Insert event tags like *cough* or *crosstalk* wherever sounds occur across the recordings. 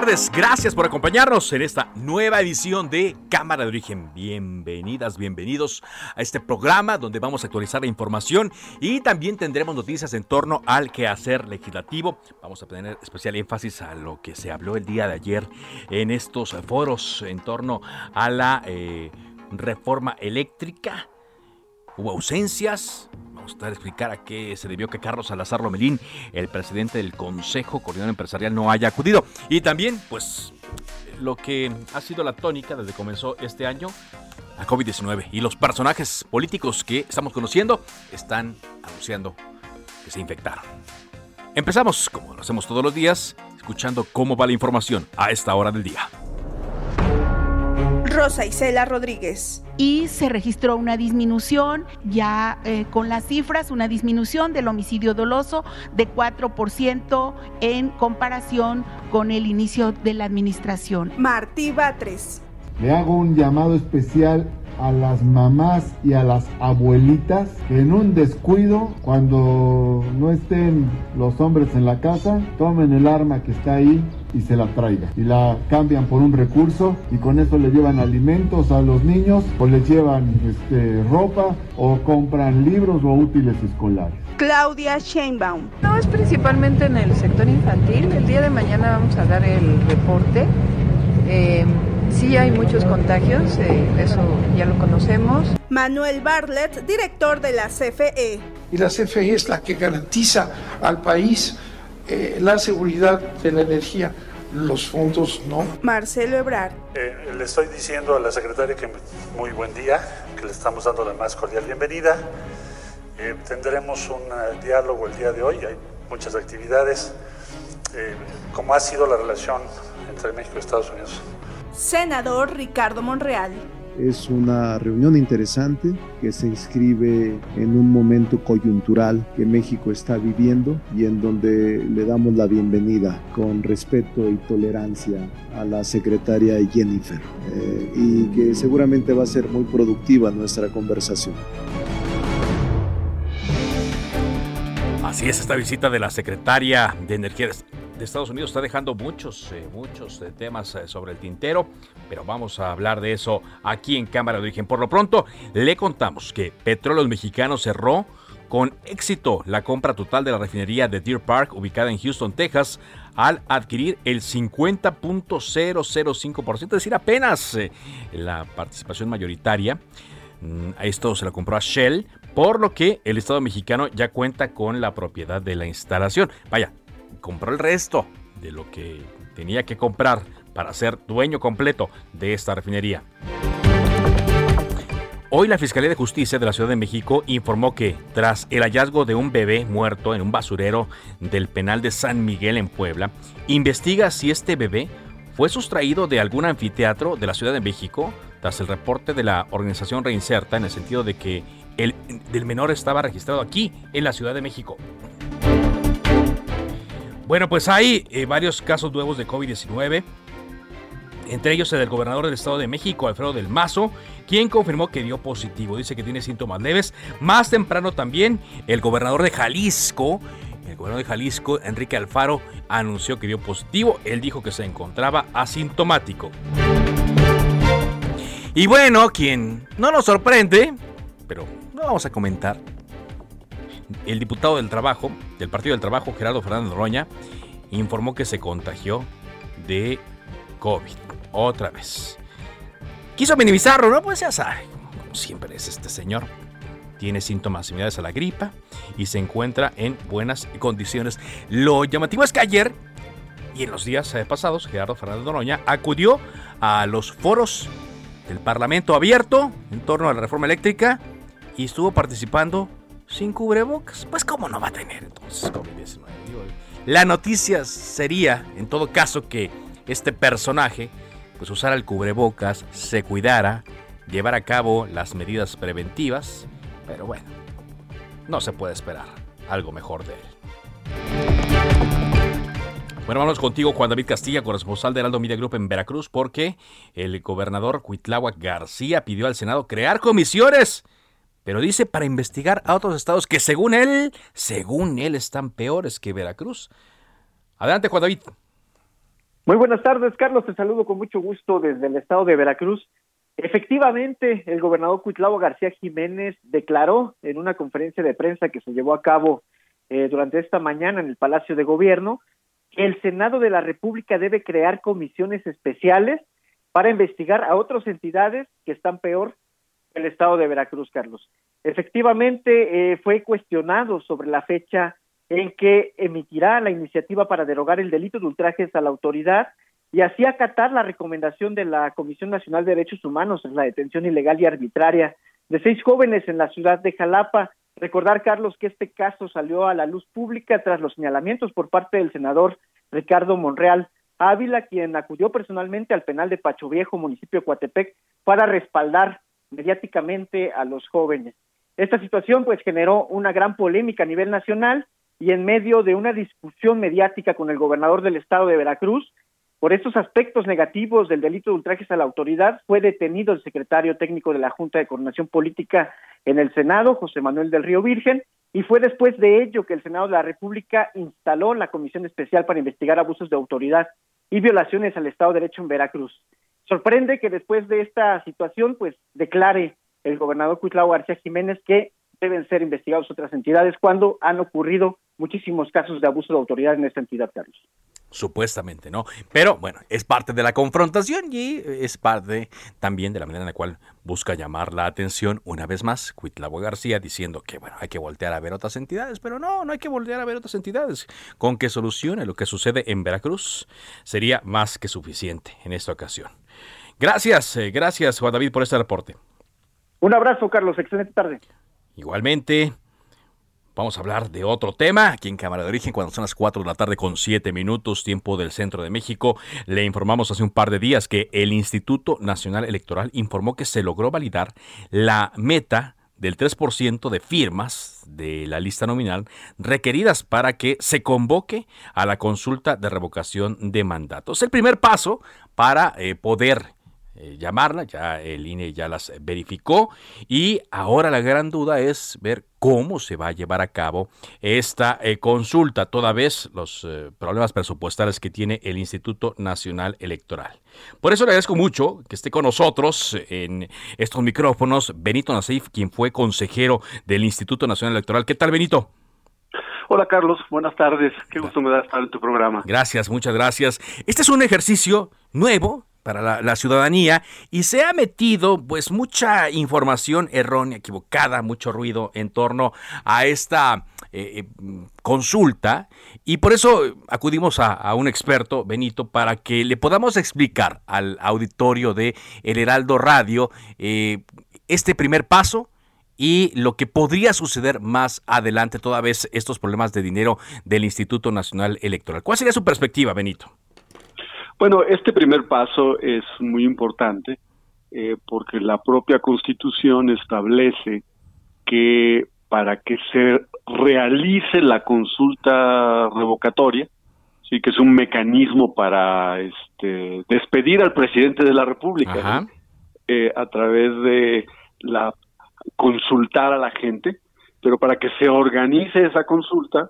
Tardes, gracias por acompañarnos en esta nueva edición de Cámara de Origen. Bienvenidas, bienvenidos a este programa donde vamos a actualizar la información y también tendremos noticias en torno al quehacer legislativo. Vamos a tener especial énfasis a lo que se habló el día de ayer en estos foros en torno a la eh, reforma eléctrica. Hubo ausencias, A explicar a qué se debió que Carlos Salazar Lomelín, el presidente del Consejo Coordinador Empresarial, no haya acudido. Y también, pues, lo que ha sido la tónica desde que comenzó este año, la COVID-19. Y los personajes políticos que estamos conociendo están anunciando que se infectaron. Empezamos, como lo hacemos todos los días, escuchando cómo va la información a esta hora del día. Rosa Isela Rodríguez. Y se registró una disminución ya eh, con las cifras, una disminución del homicidio doloso de 4% en comparación con el inicio de la administración. Martí Batres. Le hago un llamado especial a las mamás y a las abuelitas que en un descuido, cuando no estén los hombres en la casa, tomen el arma que está ahí y se la traigan. Y la cambian por un recurso y con eso le llevan alimentos a los niños o les llevan este, ropa o compran libros o útiles escolares. Claudia Sheinbaum. No, es principalmente en el sector infantil. El día de mañana vamos a dar el reporte. Eh, Sí hay muchos contagios, eh, eso ya lo conocemos. Manuel Bartlett, director de la CFE. Y la CFE es la que garantiza al país eh, la seguridad de la energía. Los fondos no. Marcelo Ebrard. Eh, le estoy diciendo a la secretaria que muy buen día, que le estamos dando la más cordial bienvenida. tendremos un diálogo el día de hoy, hay muchas actividades, como ha sido la relación entre México y Estados Unidos senador Ricardo Monreal. Es una reunión interesante que se inscribe en un momento coyuntural que México está viviendo y en donde le damos la bienvenida con respeto y tolerancia a la secretaria Jennifer eh, y que seguramente va a ser muy productiva nuestra conversación. Así es esta visita de la secretaria de Energía Estados Unidos está dejando muchos, eh, muchos eh, temas eh, sobre el tintero, pero vamos a hablar de eso aquí en Cámara de Origen. Por lo pronto, le contamos que Petróleos Mexicanos cerró con éxito la compra total de la refinería de Deer Park, ubicada en Houston, Texas, al adquirir el 50.005%, es decir, apenas la participación mayoritaria. Mm, esto se la compró a Shell, por lo que el Estado mexicano ya cuenta con la propiedad de la instalación. Vaya, compró el resto de lo que tenía que comprar para ser dueño completo de esta refinería. Hoy la Fiscalía de Justicia de la Ciudad de México informó que tras el hallazgo de un bebé muerto en un basurero del penal de San Miguel en Puebla, investiga si este bebé fue sustraído de algún anfiteatro de la Ciudad de México tras el reporte de la organización Reinserta en el sentido de que el del menor estaba registrado aquí en la Ciudad de México. Bueno, pues hay eh, varios casos nuevos de COVID-19. Entre ellos el del gobernador del Estado de México, Alfredo del Mazo, quien confirmó que dio positivo. Dice que tiene síntomas leves. Más temprano también el gobernador de Jalisco, el gobernador de Jalisco, Enrique Alfaro, anunció que dio positivo. Él dijo que se encontraba asintomático. Y bueno, quien no nos sorprende, pero no vamos a comentar, el diputado del Trabajo, del Partido del Trabajo, Gerardo Fernández Roña, informó que se contagió de COVID. Otra vez. Quiso minimizarlo, ¿no? Pues ya sabe, como siempre es este señor. Tiene síntomas similares a la gripa y se encuentra en buenas condiciones. Lo llamativo es que ayer y en los días eh, pasados, Gerardo Fernández Doroña acudió a los foros del Parlamento abierto en torno a la reforma eléctrica y estuvo participando sin cubrebocas. Pues cómo no va a tener entonces COVID-19. La noticia sería, en todo caso, que este personaje pues usara el cubrebocas, se cuidara, llevara a cabo las medidas preventivas, pero bueno, no se puede esperar algo mejor de él. Bueno, vamos contigo, Juan David Castilla, corresponsal de Heraldo Media Group en Veracruz, porque el gobernador Cuitláhuac García pidió al Senado crear comisiones, pero dice para investigar a otros estados que según él, según él, están peores que Veracruz. Adelante, Juan David. Muy buenas tardes, Carlos. Te saludo con mucho gusto desde el estado de Veracruz. Efectivamente, el gobernador Cuitláhuac García Jiménez declaró en una conferencia de prensa que se llevó a cabo eh, durante esta mañana en el Palacio de Gobierno el Senado de la República debe crear comisiones especiales para investigar a otras entidades que están peor que el estado de Veracruz, Carlos. Efectivamente, eh, fue cuestionado sobre la fecha en que emitirá la iniciativa para derogar el delito de ultrajes a la autoridad y así acatar la recomendación de la Comisión Nacional de Derechos Humanos en la detención ilegal y arbitraria de seis jóvenes en la ciudad de Jalapa Recordar, Carlos, que este caso salió a la luz pública tras los señalamientos por parte del senador Ricardo Monreal Ávila, quien acudió personalmente al penal de Pacho Viejo, municipio de Coatepec, para respaldar mediáticamente a los jóvenes. Esta situación pues generó una gran polémica a nivel nacional y en medio de una discusión mediática con el gobernador del estado de Veracruz, por estos aspectos negativos del delito de ultrajes a la autoridad, fue detenido el secretario técnico de la Junta de Coordinación Política en el Senado, José Manuel del Río Virgen, y fue después de ello que el Senado de la República instaló la Comisión Especial para investigar abusos de autoridad y violaciones al Estado de Derecho en Veracruz. Sorprende que después de esta situación, pues declare el gobernador Cuitlao García Jiménez que deben ser investigados otras entidades cuando han ocurrido muchísimos casos de abuso de autoridad en esta entidad, Carlos. Supuestamente, ¿no? Pero bueno, es parte de la confrontación y es parte también de la manera en la cual busca llamar la atención una vez más Cuitlavo García diciendo que bueno, hay que voltear a ver otras entidades, pero no, no hay que voltear a ver otras entidades. Con que solucione lo que sucede en Veracruz sería más que suficiente en esta ocasión. Gracias, eh, gracias Juan David por este reporte. Un abrazo, Carlos, excelente tarde. Igualmente. Vamos a hablar de otro tema aquí en Cámara de Origen cuando son las 4 de la tarde con 7 minutos tiempo del centro de México. Le informamos hace un par de días que el Instituto Nacional Electoral informó que se logró validar la meta del 3% de firmas de la lista nominal requeridas para que se convoque a la consulta de revocación de mandatos. El primer paso para eh, poder eh, llamarla, ya el INE ya las verificó y ahora la gran duda es ver cómo se va a llevar a cabo esta eh, consulta, toda vez los eh, problemas presupuestales que tiene el Instituto Nacional Electoral. Por eso le agradezco mucho que esté con nosotros en estos micrófonos Benito Nasif, quien fue consejero del Instituto Nacional Electoral. ¿Qué tal, Benito? Hola Carlos, buenas tardes. Qué gusto me da estar en tu programa. Gracias, muchas gracias. Este es un ejercicio nuevo para la, ciudadanía y se ha metido pues mucha información errónea, equivocada, mucho ruido en torno a esta eh, eh, consulta y por eso acudimos a, un experto, Benito, para que le podamos explicar al auditorio de El Heraldo Radio eh, este primer paso y lo que podría suceder más adelante, toda vez estos problemas de dinero del Instituto Nacional Electoral. ¿Cuál sería su perspectiva, Benito? Bueno, este primer paso es muy importante eh, porque la propia Constitución establece que para que se realice la consulta revocatoria, sí que es un mecanismo para este, despedir al presidente de la República eh, a través de la consultar a la gente, pero para que se organice esa consulta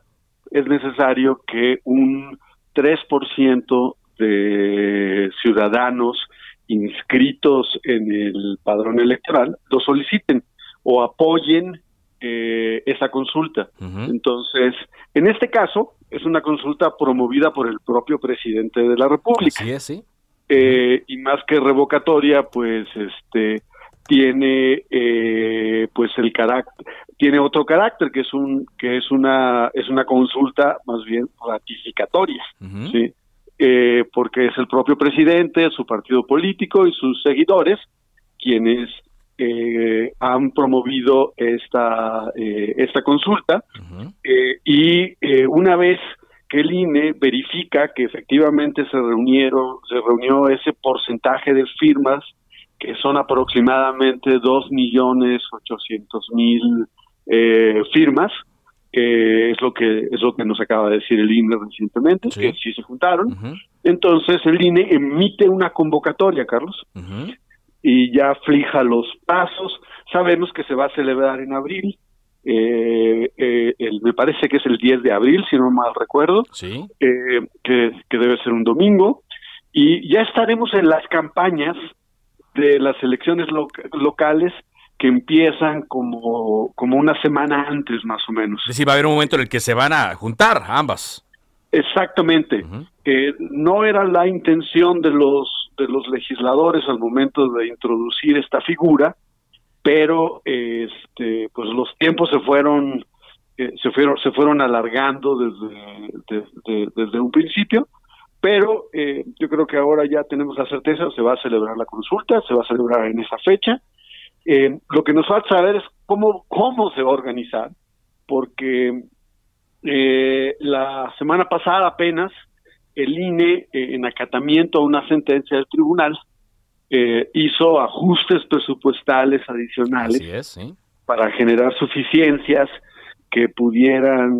es necesario que un 3% de ciudadanos inscritos en el padrón electoral lo soliciten o apoyen eh, esa consulta. Entonces, en este caso, es una consulta promovida por el propio presidente de la República. Sí, sí. eh, y más que revocatoria, pues este tiene eh, pues el carácter tiene otro carácter que es un que es una es una consulta más bien ratificatoria sí eh, porque es el propio presidente su partido político y sus seguidores quienes eh, han promovido esta esta consulta. Y una vez que el INE verifica que efectivamente se reunieron se reunió ese porcentaje de firmas que son aproximadamente dos millones ochocientos mil eh, firmas, que es lo que es lo que nos acaba de decir el INE recientemente, que sí se juntaron. Entonces el INE emite una convocatoria, Carlos, y ya fija los pasos. Sabemos que se va a celebrar en abril. Eh, eh, el, me parece que es el 10 de abril, si no mal recuerdo, que, que debe ser un domingo, y ya estaremos en las campañas de las elecciones locales que empiezan como, como una semana antes más o menos. Es decir, va a haber un momento en el que se van a juntar ambas. Exactamente. no era la intención de los de los legisladores al momento de introducir esta figura, pero este pues los tiempos se fueron eh, se fueron se fueron alargando desde, desde un principio pero eh, yo creo que ahora ya tenemos la certeza, se va a celebrar la consulta, se va a celebrar en esa fecha. Eh, lo que nos falta saber es cómo, cómo se va a organizar, porque eh, la semana pasada apenas el INE, en acatamiento a una sentencia del tribunal, hizo ajustes presupuestales adicionales para generar suficiencias que pudieran,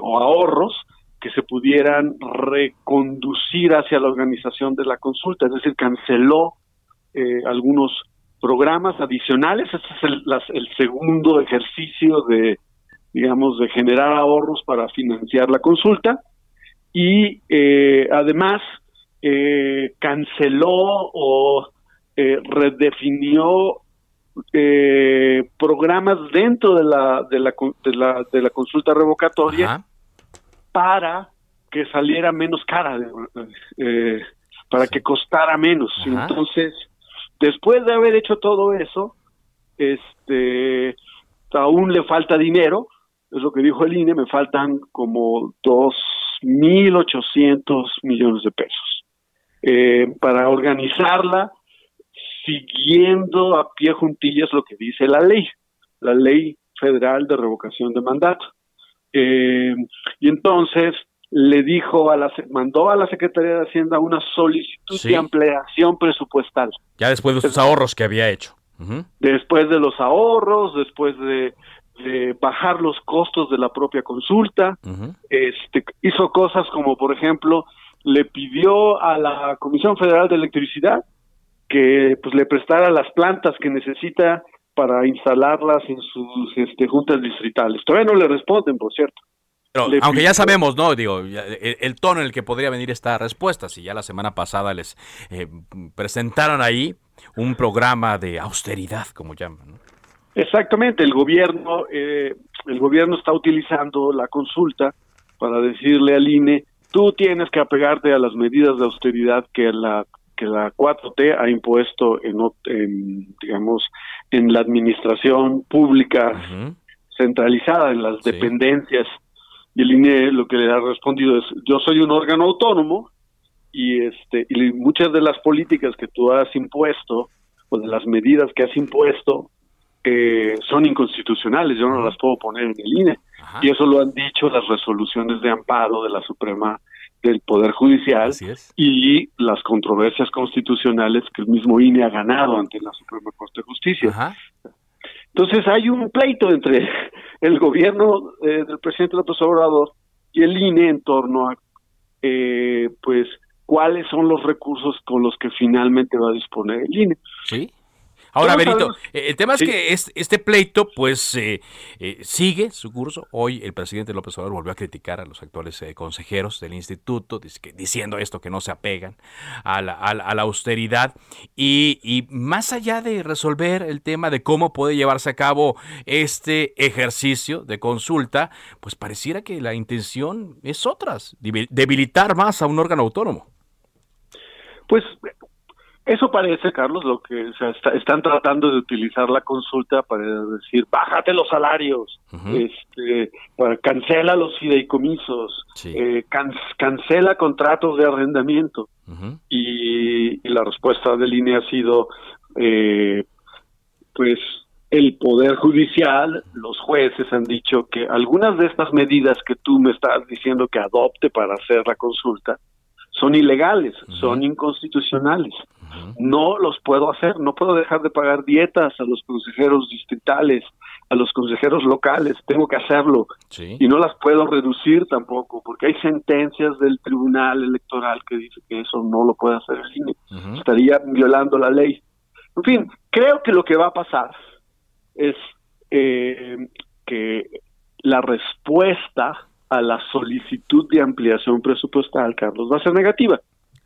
o ahorros, que se pudieran reconducir hacia la organización de la consulta, es decir, canceló eh, algunos programas adicionales. Este es el, segundo ejercicio de, digamos, de generar ahorros para financiar la consulta y eh, además eh, canceló o redefinió programas dentro de la de la, de la, de la consulta revocatoria para que saliera menos cara, eh, para que costara menos. Entonces, después de haber hecho todo eso, este, aún le falta dinero, es lo que dijo el INE, me faltan como dos mil ochocientos millones de pesos eh, para organizarla siguiendo a pie juntillas lo que dice la ley, la ley federal de revocación de mandato. Eh, y entonces le dijo a la mandó a la Secretaría de Hacienda una solicitud de ampliación presupuestal. Ya después de sus ahorros que había hecho. Después de los ahorros, después de, bajar los costos de la propia consulta, este hizo cosas como por ejemplo le pidió a la Comisión Federal de Electricidad que pues le prestara las plantas que necesita para instalarlas en sus este, juntas distritales. Todavía no le responden, por cierto. Aunque ya sabemos, ¿no? Digo, el, tono en el que podría venir esta respuesta, si ya la semana pasada les eh, presentaron ahí un programa de austeridad, como llaman. Exactamente, el gobierno, eh, el gobierno está utilizando la consulta para decirle al INE, tú tienes que apegarte a las medidas de austeridad que la que la 4T ha impuesto en, digamos, en la administración pública centralizada, en las dependencias. Y el INE lo que le ha respondido es, yo soy un órgano autónomo y, este, y muchas de las políticas que tú has impuesto o de las medidas que has impuesto eh, son inconstitucionales, yo no las puedo poner en el INE. Y eso lo han dicho las resoluciones de amparo de la Suprema del Poder Judicial y las controversias constitucionales que el mismo INE ha ganado ante la Suprema Corte de Justicia. Entonces hay un pleito entre *laughs* el gobierno eh, del presidente López Obrador y el INE en torno a, eh, pues, cuáles son los recursos con los que finalmente va a disponer el INE. Sí. Ahora, Berito, eh, el tema es que este pleito, pues, eh, eh, sigue su curso. Hoy el presidente López Obrador volvió a criticar a los actuales consejeros del instituto, diciendo esto, que no se apegan a la, austeridad. Y, más allá de resolver el tema de cómo puede llevarse a cabo este ejercicio de consulta, pues pareciera que la intención es otra, debilitar más a un órgano autónomo. Pues eso parece, Carlos, lo que están tratando de utilizar la consulta para decir, bájate los salarios, este, para, cancela los fideicomisos, eh, cancela contratos de arrendamiento. y, la respuesta de línea ha sido, eh, pues, el Poder Judicial, los jueces han dicho que algunas de estas medidas que tú me estás diciendo que adopte para hacer la consulta son ilegales, son inconstitucionales. No los puedo hacer, no puedo dejar de pagar dietas a los consejeros distritales, a los consejeros locales, tengo que hacerlo. Y no las puedo reducir tampoco, porque hay sentencias del Tribunal Electoral que dice que eso no lo puede hacer el INE. Estaría violando la ley. En fin, creo que lo que va a pasar es eh, que la respuesta a la solicitud de ampliación presupuestal, Carlos, va a ser negativa.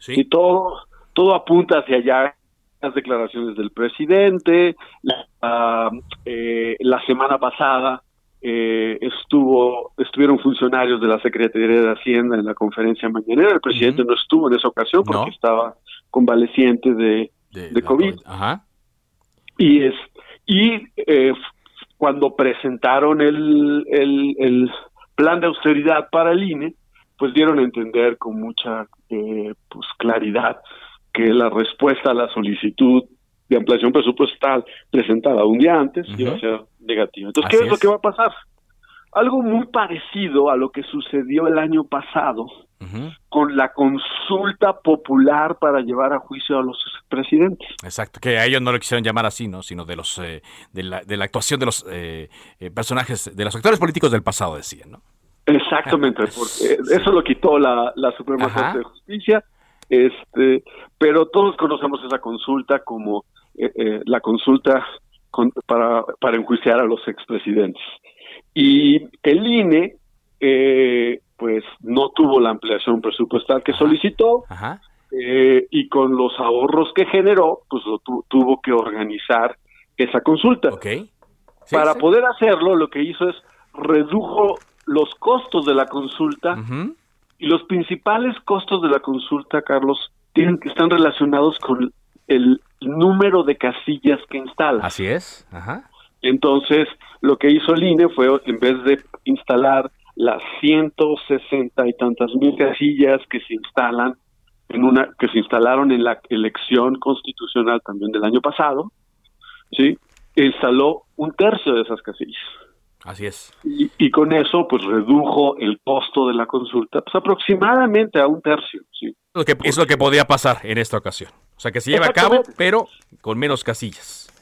Y todo, todo apunta hacia allá las declaraciones del presidente. La, eh, la semana pasada eh, estuvo estuvieron funcionarios de la Secretaría de Hacienda en la conferencia mañanera. El presidente no estuvo en esa ocasión porque estaba convaleciente de, de, COVID. Ajá. Y es y eh, cuando presentaron el, el, plan de austeridad para el INE, pues dieron a entender con mucha eh, pues claridad que la respuesta a la solicitud de ampliación presupuestal presentada un día antes iba a ser negativa. Entonces, ¿qué es, lo que va a pasar? Algo muy parecido a lo que sucedió el año pasado con la consulta popular para llevar a juicio a los presidentes. Exacto, que a ellos no lo quisieron llamar así, ¿no? Sino de los eh, de, la, de, la, actuación de los eh, eh, personajes, de los actores políticos del pasado, decían, ¿no? Exactamente, *laughs* porque eso lo quitó la, la Suprema Corte de Justicia, este, pero todos conocemos esa consulta como la consulta para, para enjuiciar a los expresidentes. Y el INE eh, pues no tuvo la ampliación presupuestal que solicitó eh, y con los ahorros que generó, pues tuvo que organizar esa consulta. Para poder hacerlo, lo que hizo es redujo los costos de la consulta y los principales costos de la consulta, Carlos, tienen que están relacionados con el número de casillas que instala. Así es. Ajá. Entonces, lo que hizo el INE fue, en vez de instalar las 160 y tantas mil casillas que se instalan en una que se instalaron en la elección constitucional también del año pasado, sí, instaló un tercio de esas casillas. Así es. Y, con eso, pues redujo el costo de la consulta, pues aproximadamente a un tercio, sí. Lo que, es lo que podía pasar en esta ocasión. O sea, que se lleva a cabo, pero con menos casillas.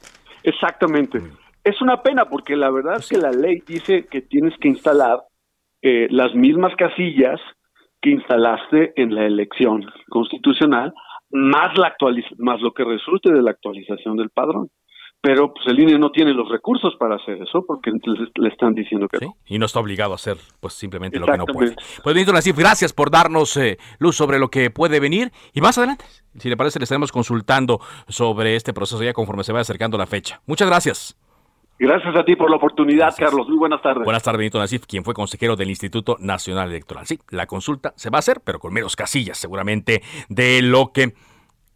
Exactamente. Es una pena porque la verdad es que la ley dice que tienes que instalar eh, las mismas casillas que instalaste en la elección constitucional, más la más lo que resulte de la actualización del padrón. Pero pues el INE no tiene los recursos para hacer eso porque entonces le están diciendo que no. Y no está obligado a hacer pues simplemente lo que no puede. Pues Benito Nasif, gracias por darnos eh, luz sobre lo que puede venir y más adelante, si le parece, le estaremos consultando sobre este proceso ya conforme se vaya acercando la fecha. Muchas gracias. Gracias a ti por la oportunidad, Carlos. Muy buenas tardes. Buenas tardes, Benito Nasif, quien fue consejero del Instituto Nacional Electoral. Sí, la consulta se va a hacer, pero con menos casillas, seguramente, de lo que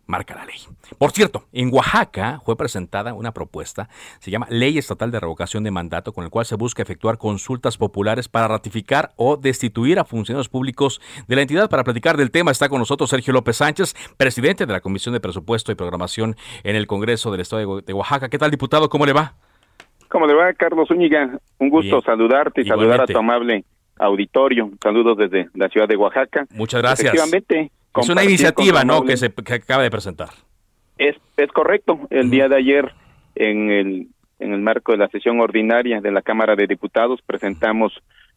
marca la ley. Por cierto, en Oaxaca fue presentada una propuesta, se llama Ley Estatal de Revocación de Mandato, con el cual se busca efectuar consultas populares para ratificar o destituir a funcionarios públicos de la entidad. Para platicar del tema está con nosotros Sergio López Sánchez, presidente de la Comisión de Presupuesto y Programación en el Congreso del Estado de Oaxaca. ¿Qué tal, diputado? ¿Cómo le va? ¿Cómo le va, Carlos Zúñiga? Un gusto saludarte y saludar a tu amable auditorio. Saludos desde la ciudad de Oaxaca. Muchas gracias. Efectivamente. Es una iniciativa, ¿no?, que se acaba de presentar. Es, es correcto. El día de ayer, en el, en el marco de la sesión ordinaria de la Cámara de Diputados, presentamos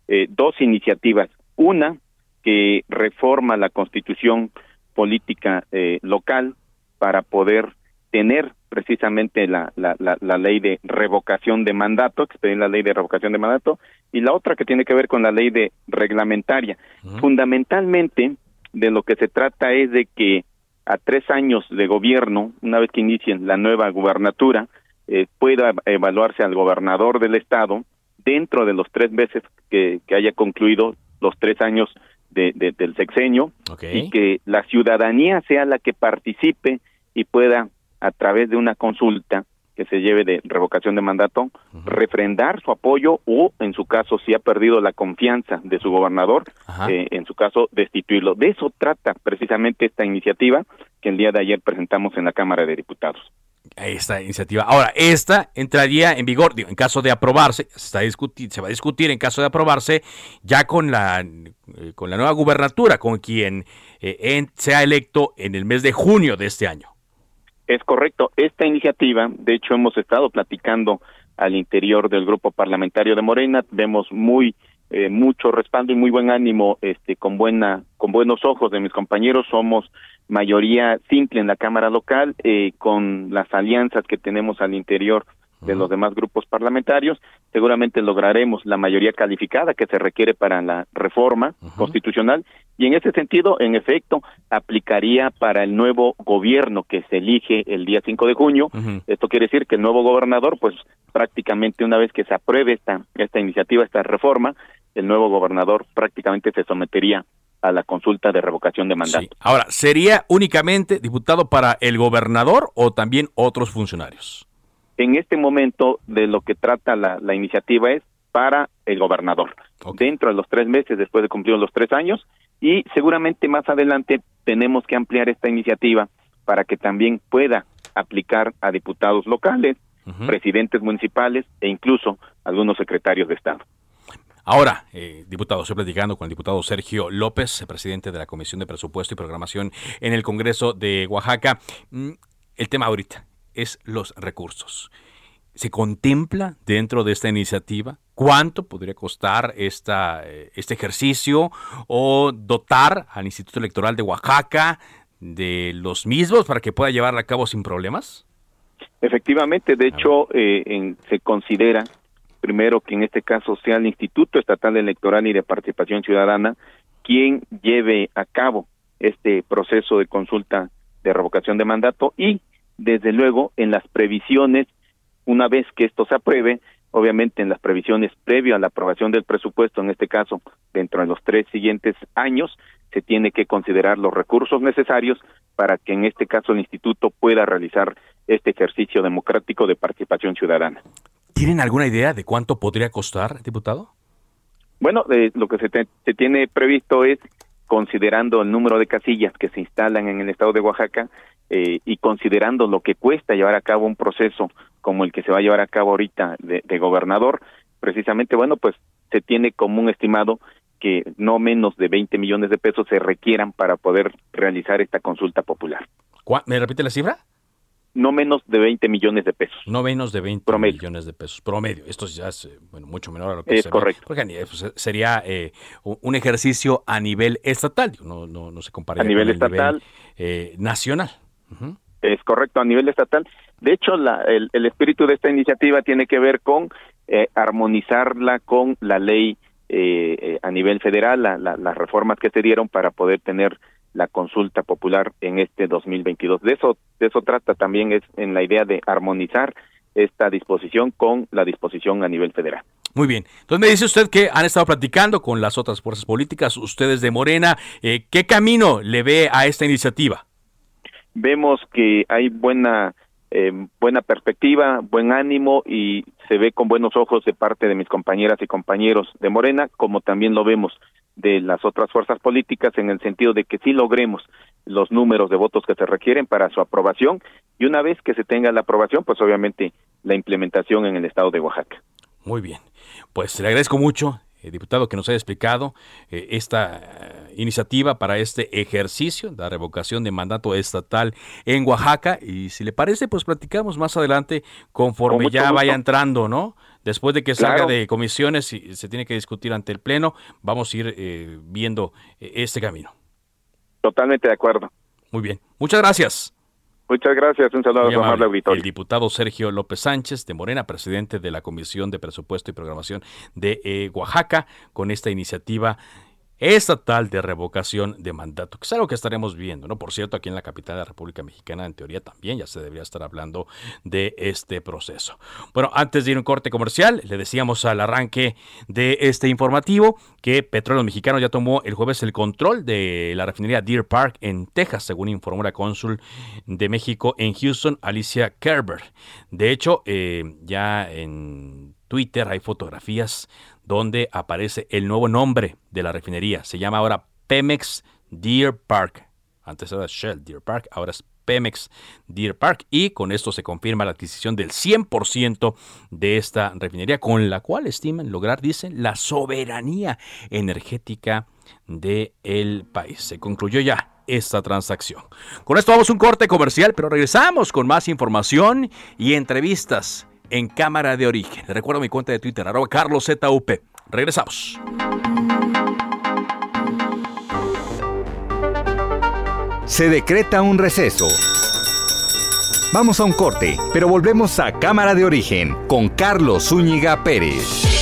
eh, dos iniciativas. Una que reforma la constitución política eh, local para poder tener precisamente la, la, la, ley de revocación de mandato, expedir la ley de revocación de mandato, y la otra que tiene que ver con la ley de reglamentaria. Fundamentalmente, de lo que se trata es de que a tres años de gobierno, una vez que inicien la nueva gubernatura, eh, pueda evaluarse al gobernador del estado dentro de los tres meses que, que haya concluido los tres años del sexenio y que la ciudadanía sea la que participe y pueda a través de una consulta que se lleve de revocación de mandato, refrendar su apoyo o, en su caso, si ha perdido la confianza de su gobernador, eh, en su caso, destituirlo. De eso trata precisamente esta iniciativa que el día de ayer presentamos en la Cámara de Diputados. Esta iniciativa. Ahora, esta entraría en vigor, digo, en caso de aprobarse, se, está discutir, se va a discutir en caso de aprobarse ya con la, eh, con la nueva gubernatura, con quien eh, sea electo en el mes de junio de este año. Es correcto. Esta iniciativa, de hecho, hemos estado platicando al interior del grupo parlamentario de Morena. Vemos muy eh, mucho respaldo y muy buen ánimo, este, con buena, con buenos ojos de mis compañeros. Somos mayoría simple en la Cámara local, eh, con las alianzas que tenemos al interior de los demás grupos parlamentarios, seguramente lograremos la mayoría calificada que se requiere para la reforma constitucional y en ese sentido, en efecto, aplicaría para el nuevo gobierno que se elige el día 5 de junio. Esto quiere decir que el nuevo gobernador, pues prácticamente una vez que se apruebe esta, esta iniciativa, esta reforma, el nuevo gobernador prácticamente se sometería a la consulta de revocación de mandato. Ahora, ¿sería únicamente diputado para el gobernador o también otros funcionarios? En este momento de lo que trata la, la iniciativa es para el gobernador, dentro de los tres meses después de cumplir los tres años, y seguramente más adelante tenemos que ampliar esta iniciativa para que también pueda aplicar a diputados locales, presidentes municipales e incluso algunos secretarios de Estado. Ahora, eh, diputado, estoy platicando con el diputado Sergio López, presidente de la Comisión de Presupuesto y Programación en el Congreso de Oaxaca. Mm, el tema ahorita es los recursos. ¿Se contempla dentro de esta iniciativa cuánto podría costar esta, eh, este ejercicio o dotar al Instituto Electoral de Oaxaca de los mismos para que pueda llevarla a cabo sin problemas? Efectivamente, de hecho, eh, se considera primero que en este caso sea el Instituto Estatal Electoral y de Participación Ciudadana quien lleve a cabo este proceso de consulta de revocación de mandato y, desde luego, en las previsiones, una vez que esto se apruebe, obviamente en las previsiones previo a la aprobación del presupuesto, en este caso dentro de los tres siguientes años, se tiene que considerar los recursos necesarios para que en este caso el instituto pueda realizar este ejercicio democrático de participación ciudadana. ¿Tienen alguna idea de cuánto podría costar, diputado? Bueno, eh, lo que se, se tiene previsto es considerando el número de casillas que se instalan en el estado de Oaxaca eh, y considerando lo que cuesta llevar a cabo un proceso como el que se va a llevar a cabo ahorita de, gobernador, precisamente, bueno, pues se tiene como un estimado que no menos de 20 millones de pesos se requieran para poder realizar esta consulta popular. ¿Me repite la cifra? No menos de 20 millones de pesos. No menos de 20 millones de pesos. Promedio. Esto ya es eh, bueno, mucho menor a lo que es correcto. Porque pues, sería eh, un ejercicio a nivel estatal, no, no, no se compararía a nivel estatal, eh, nacional. Es correcto, a nivel estatal. De hecho, la, el, espíritu de esta iniciativa tiene que ver con eh, armonizarla con la ley eh, eh, a nivel federal, las reformas que se dieron para poder tener la consulta popular en este 2022. De eso, de eso trata también es en la idea de armonizar esta disposición con la disposición a nivel federal. Muy bien. Entonces me dice usted que han estado platicando con las otras fuerzas políticas, ustedes de Morena. ¿Qué camino le ve a esta iniciativa? Vemos que hay buena eh, buena perspectiva, buen ánimo y se ve con buenos ojos de parte de mis compañeras y compañeros de Morena, como también lo vemos de las otras fuerzas políticas en el sentido de que sí logremos los números de votos que se requieren para su aprobación y una vez que se tenga la aprobación, pues obviamente la implementación en el estado de Oaxaca. Muy bien, pues le agradezco mucho eh, diputado, que nos haya explicado eh, esta eh, iniciativa para este ejercicio, de revocación de mandato estatal en Oaxaca. Y si le parece, pues platicamos más adelante conforme ya vaya entrando, ¿no? Después de que salga de comisiones y se tiene que discutir ante el Pleno, vamos a ir viendo este camino. Totalmente de acuerdo. Muy bien. Muchas gracias. Muchas gracias. Un saludo a la auditorio. El diputado Sergio López Sánchez de Morena, presidente de la Comisión de Presupuesto y Programación de eh, Oaxaca, con esta iniciativa estatal de revocación de mandato, que es algo que estaremos viendo, ¿no? Por cierto, aquí en la capital de la República Mexicana, en teoría también ya se debería estar hablando de este proceso. Bueno, antes de ir a un corte comercial, le decíamos al arranque de este informativo que Petróleo Mexicano ya tomó el jueves el control de la refinería Deer Park en Texas, según informó la cónsul de México en Houston, Alicia Kerber. De hecho, eh, ya en Twitter hay fotografías donde aparece el nuevo nombre de la refinería. Se llama ahora Pemex Deer Park. Antes era Shell Deer Park, ahora es Pemex Deer Park y con esto se confirma la adquisición del 100% de esta refinería con la cual estiman lograr, dicen, la soberanía energética del el país. Se concluyó ya esta transacción. Con esto vamos a un corte comercial, pero regresamos con más información y entrevistas en Cámara de Origen. Les recuerdo mi cuenta de Twitter, arroba carloszup. Regresamos. Se decreta un receso. Vamos a un corte, pero volvemos a Cámara de Origen con Carlos Zúñiga Pérez.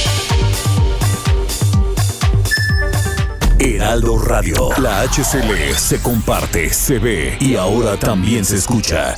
Heraldo Radio, la HCL se comparte, se ve y ahora también se escucha.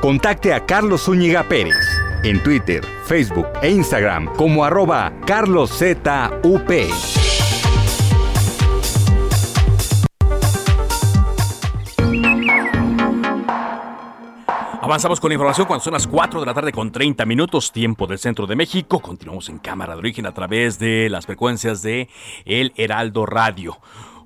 Contacte a Carlos Zúñiga Pérez en Twitter, Facebook e Instagram como arroba carloszup. Avanzamos con la información cuando son las 4 de la tarde con 30 minutos, tiempo del centro de México. Continuamos en cámara de origen a través de las frecuencias de El Heraldo Radio.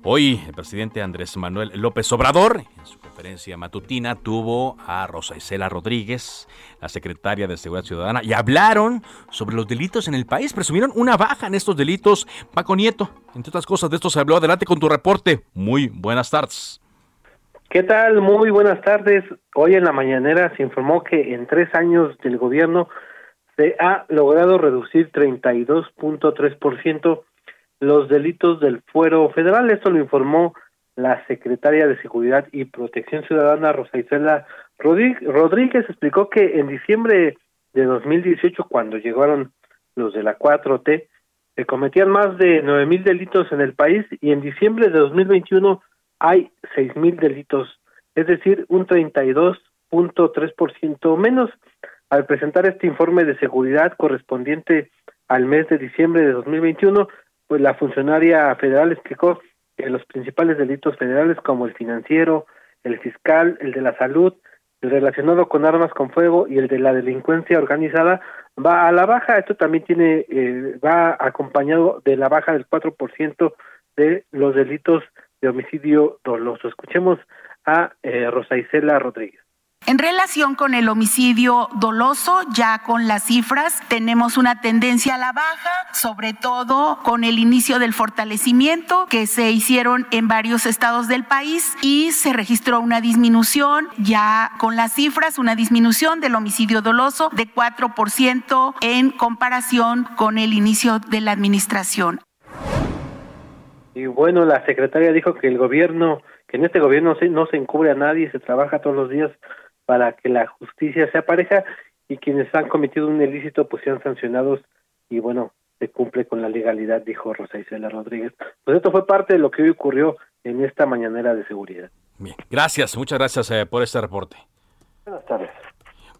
Hoy el presidente Andrés Manuel López Obrador, en su conferencia matutina, tuvo a Rosa Isela Rodríguez, la secretaria de Seguridad Ciudadana, y hablaron sobre los delitos en el país. Presumieron una baja en estos delitos. Paco Nieto, entre otras cosas, de esto se habló. Adelante con tu reporte. Muy buenas tardes. ¿Qué tal? Muy buenas tardes. Hoy en la mañanera se informó que en tres años del gobierno se ha logrado reducir 32.3% los delitos del fuero federal. Esto lo informó la secretaria de Seguridad y Protección Ciudadana, Rosa Isela Rodríguez. Explicó que en diciembre de 2018, cuando llegaron los de la 4T, se cometían más de nueve mil delitos en el país y en diciembre de 2021 hay seis mil delitos, es decir, un 32.3% menos. Al presentar este informe de seguridad correspondiente al mes de diciembre de 2021, pues la funcionaria federal explicó que los principales delitos federales como el financiero, el fiscal, el de la salud, el relacionado con armas con fuego y el de la delincuencia organizada va a la baja. Esto también tiene eh, va acompañado de la baja del 4% de los delitos de homicidio doloso. Escuchemos a eh, Rosa Isela Rodríguez. En relación con el homicidio doloso, ya con las cifras, tenemos una tendencia a la baja, sobre todo con el inicio del fortalecimiento que se hicieron en varios estados del país y se registró una disminución, ya con las cifras, una disminución del homicidio doloso de 4% en comparación con el inicio de la administración. Y bueno, la secretaria dijo que el gobierno, que en este gobierno no se encubre a nadie, se trabaja todos los días para que la justicia sea pareja y quienes han cometido un ilícito pues sean sancionados y bueno, se cumple con la legalidad, dijo Rosa Isela Rodríguez. Pues esto fue parte de lo que hoy ocurrió en esta mañanera de seguridad. Bien, gracias, muchas gracias eh, por este reporte. Buenas tardes.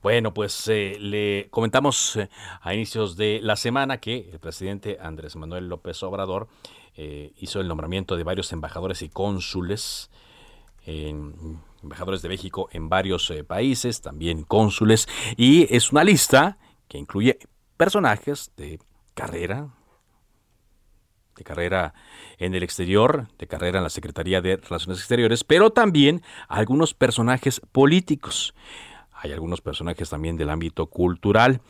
Bueno, pues eh, le comentamos eh, a inicios de la semana que el presidente Andrés Manuel López Obrador eh, hizo el nombramiento de varios embajadores y cónsules, embajadores de México en varios países, también cónsules, y es una lista que incluye personajes de carrera, de carrera en el exterior, de carrera en la Secretaría de Relaciones Exteriores, pero también algunos personajes políticos. Hay algunos personajes también del ámbito cultural.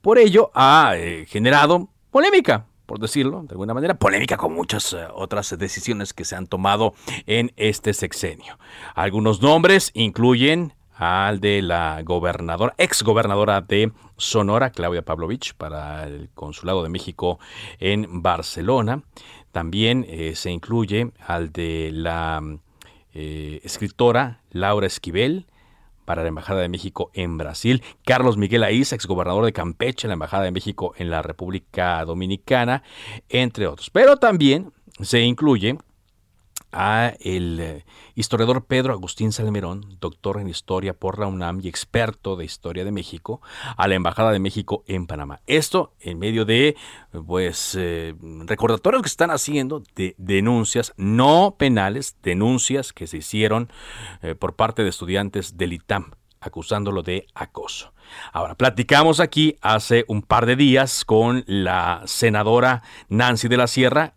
Por ello ha eh, generado polémica, por decirlo de alguna manera, polémica con muchas eh, otras decisiones que se han tomado en este sexenio. Algunos nombres incluyen al de la gobernadora, ex gobernadora de Sonora, Claudia Pavlovich, para el Consulado de México en Barcelona. También eh, se incluye al de la eh, escritora Laura Esquivel, para la Embajada de México en Brasil, Carlos Miguel Aiza, gobernador de Campeche, la Embajada de México en la República Dominicana, entre otros. Pero también se incluye a el eh, historiador Pedro Agustín Salmerón, doctor en historia por la UNAM y experto de historia de México, a la Embajada de México en Panamá. Esto en medio de pues eh, recordatorios que están haciendo de denuncias no penales, denuncias que se hicieron eh, por parte de estudiantes del ITAM acusándolo de acoso. Ahora, platicamos aquí hace un par de días con la senadora Nancy de la Sierra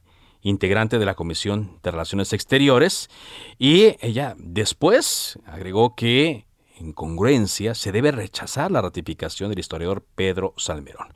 integrante de la Comisión de Relaciones Exteriores, y ella después agregó que en congruencia se debe rechazar la ratificación del historiador Pedro Salmerón.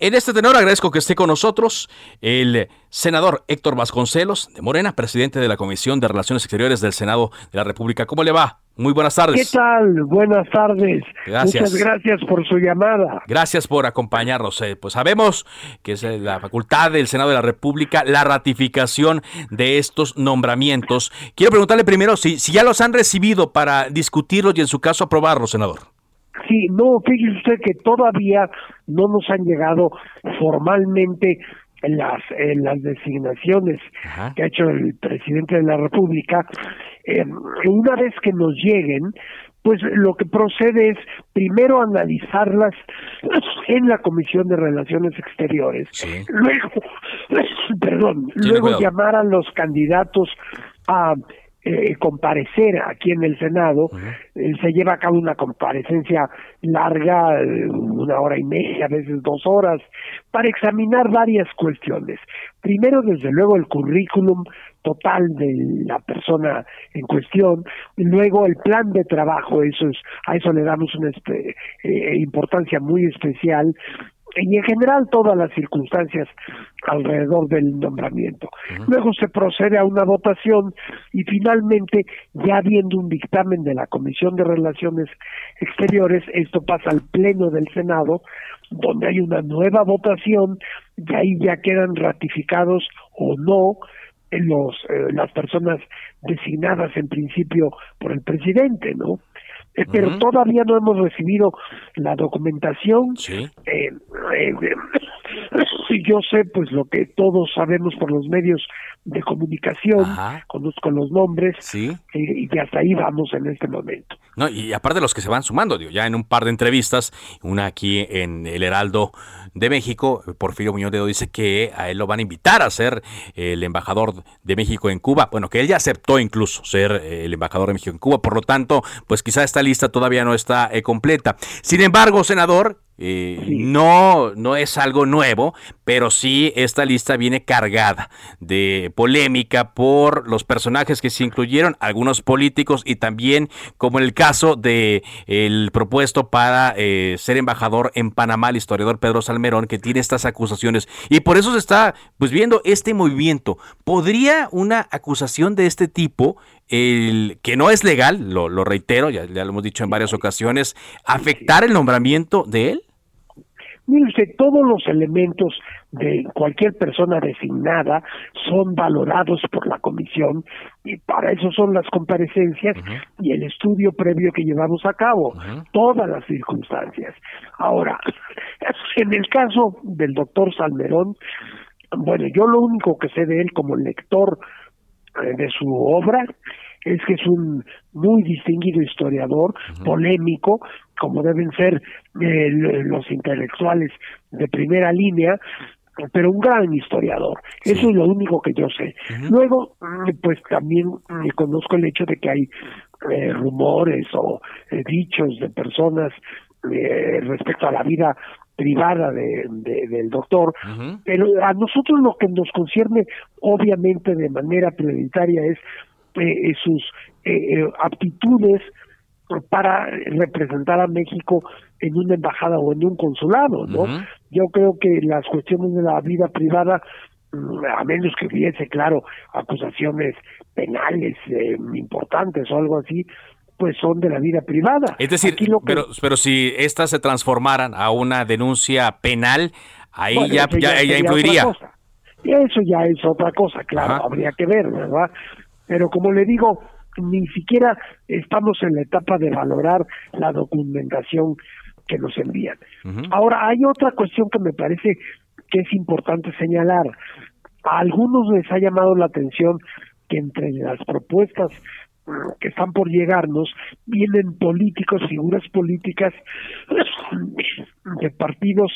En este tenor agradezco que esté con nosotros el senador Héctor Vasconcelos de Morena, presidente de la Comisión de Relaciones Exteriores del Senado de la República. ¿Cómo le va? Muy buenas tardes. ¿Qué tal? Buenas tardes. Gracias. Muchas gracias por su llamada. Gracias por acompañarnos. Eh, pues sabemos que es la facultad del Senado de la República la ratificación de estos nombramientos. Quiero preguntarle primero si, si ya los han recibido para discutirlos y en su caso aprobarlos, senador. Sí, no, fíjese usted que todavía no nos han llegado formalmente las, las designaciones que ha hecho el presidente de la República, eh, una vez que nos lleguen, pues lo que procede es primero analizarlas *clears throat* en la Comisión de Relaciones Exteriores, luego, *clears throat* perdón, luego llamar a los candidatos a eh, comparecer aquí en el Senado. Eh, se lleva a cabo una comparecencia larga, eh, una hora y media, a veces dos horas, para examinar varias cuestiones. Primero, desde luego, el currículum total de la persona en cuestión, luego el plan de trabajo, eso es, a eso le damos una importancia muy especial, y en general todas las circunstancias alrededor del nombramiento. Luego se procede a una votación y finalmente, ya habiendo un dictamen de la Comisión de Relaciones Exteriores, esto pasa al Pleno del Senado, donde hay una nueva votación y ahí ya quedan ratificados o no los eh, las personas designadas en principio por el presidente, ¿no? Eh, pero todavía no hemos recibido la documentación. Sí. Eh, eh, *coughs* yo sé, pues lo que todos sabemos por los medios de comunicación, conozco los nombres, sí. y hasta ahí vamos en este momento. No, y aparte los que se van sumando, digo, ya en un par de entrevistas, una aquí en El Heraldo de México, Porfirio Muñoz de dice que a él lo van a invitar a ser el embajador de México en Cuba. Bueno, que él ya aceptó incluso ser el embajador de México en Cuba, por lo tanto, pues quizá esta lista todavía no está eh, completa. Sin embargo, senador, eh, no, no es algo nuevo, pero sí esta lista viene cargada de polémica por los personajes que se incluyeron, algunos políticos y también como en el caso de el propuesto para eh, ser embajador en Panamá, el historiador Pedro Salmerón, que tiene estas acusaciones. Y por eso se está pues viendo este movimiento. ¿Podría una acusación de este tipo, el, que no es legal, lo, lo reitero, ya, ya lo hemos dicho en varias ocasiones, afectar el nombramiento de él? Mire usted, todos los elementos de cualquier persona designada son valorados por la comisión y para eso son las comparecencias y el estudio previo que llevamos a cabo, todas las circunstancias. Ahora, *laughs* en el caso del doctor Salmerón, bueno, yo lo único que sé de él como lector eh, de su obra es que es un muy distinguido historiador, polémico, como deben ser eh, los intelectuales de primera línea, pero un gran historiador. Eso es lo único que yo sé. Luego, pues también mm, conozco el hecho de que hay eh, rumores o eh, dichos de personas eh, respecto a la vida privada de, del doctor, pero a nosotros lo que nos concierne obviamente de manera prioritaria es sus aptitudes para representar a México en una embajada o en un consulado, ¿no? Yo creo que las cuestiones de la vida privada mm, a menos que hubiese, claro, acusaciones penales eh, importantes o algo así, pues son de la vida privada. Es decir, pero, pero si estas se transformaran a una denuncia penal, ahí ya, ya, ya, influiría. Eso ya es otra cosa, claro, habría que ver, ¿verdad? Pero como le digo, ni siquiera estamos en la etapa de valorar la documentación que nos envían. Ahora, hay otra cuestión que me parece que es importante señalar. A algunos les ha llamado la atención que entre las propuestas mm, que están por llegarnos vienen políticos, figuras políticas *coughs* de partidos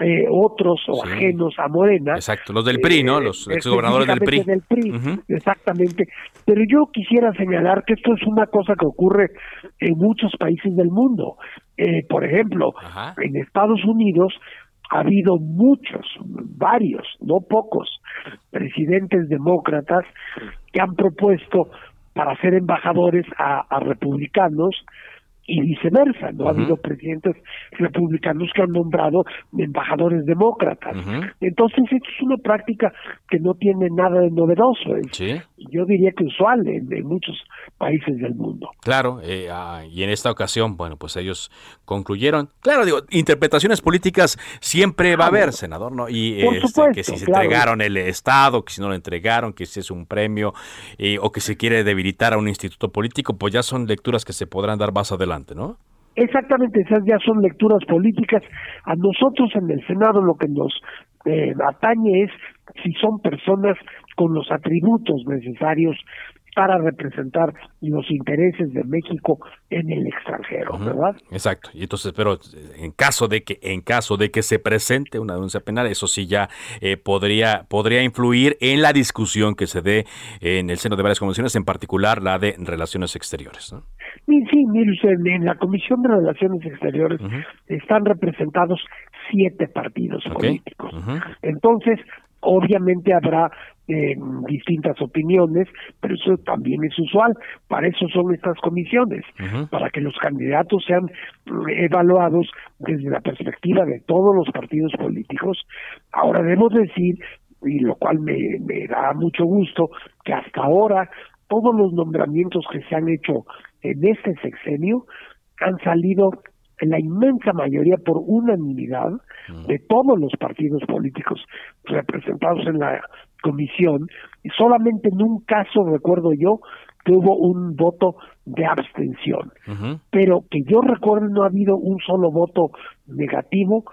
eh, otros o ajenos a Morena. Exacto, los del PRI, ¿no? Los eh, exgobernadores del PRI. Del PRI Exactamente. Pero yo quisiera señalar que esto es una cosa que ocurre en muchos países del mundo. Eh, por ejemplo, en Estados Unidos ha habido muchos, varios, no pocos, presidentes demócratas que han propuesto para ser embajadores a republicanos y viceversa. No ha habido presidentes republicanos que han nombrado embajadores demócratas. Entonces, esto es una práctica que no tiene nada de novedoso. Yo diría que usual en, muchos países del mundo. Claro, eh, ah, y en esta ocasión, bueno, pues ellos concluyeron. Claro, digo, interpretaciones políticas siempre va a haber, senador, ¿no? Y este, que si se entregaron el Estado, que si no lo entregaron, que si es un premio, eh, o que se quiere debilitar a un instituto político, pues ya son lecturas que se podrán dar más adelante. ¿No? Exactamente, esas ya son lecturas políticas. A nosotros en el Senado lo que nos eh, atañe es si son personas con los atributos necesarios para representar los intereses de México en el extranjero, ¿verdad? Exacto. Y entonces, pero en caso de que en caso de que se presente una denuncia penal, eso sí ya eh, podría podría influir en la discusión que se dé en el seno de varias comisiones, en particular la de relaciones exteriores. ¿no? Sí, sí, mire usted, en la Comisión de Relaciones Exteriores están representados siete partidos políticos. Entonces, obviamente habrá eh, distintas opiniones, pero eso también es usual. Para eso son estas comisiones, para que los candidatos sean evaluados desde la perspectiva de todos los partidos políticos. Ahora debo decir, y lo cual me, me da mucho gusto, que hasta ahora todos los nombramientos que se han hecho en este sexenio han salido en la inmensa mayoría por unanimidad de todos los partidos políticos representados en la comisión y solamente en un caso recuerdo yo que hubo un voto de abstención. Pero que yo recuerdo no ha habido un solo voto negativo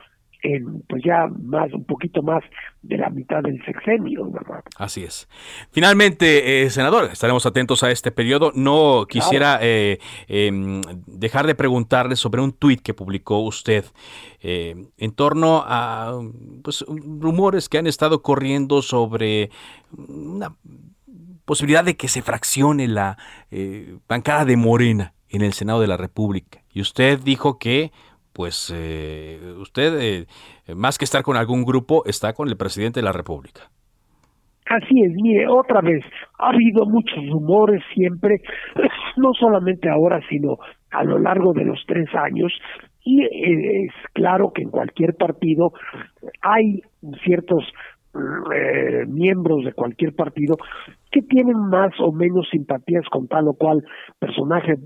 en pues ya más un poquito más de la mitad del sexenio, ¿verdad? Así es. Finalmente, eh, senador, estaremos atentos a este periodo. No quisiera eh, em, dejar de preguntarle sobre un tuit que publicó usted eh, en torno a pues, rumores que han estado corriendo sobre una posibilidad de que se fraccione la bancada de Morena en el Senado de la República. Y usted dijo que pues eh, usted, eh, más que estar con algún grupo, está con el presidente de la República. Así es, mire, otra vez, ha habido muchos rumores siempre, *clears throat* no solamente ahora, sino a lo largo de los tres años, y eh, es claro que en cualquier partido hay ciertos miembros de cualquier partido que tienen más o menos simpatías con tal o cual personaje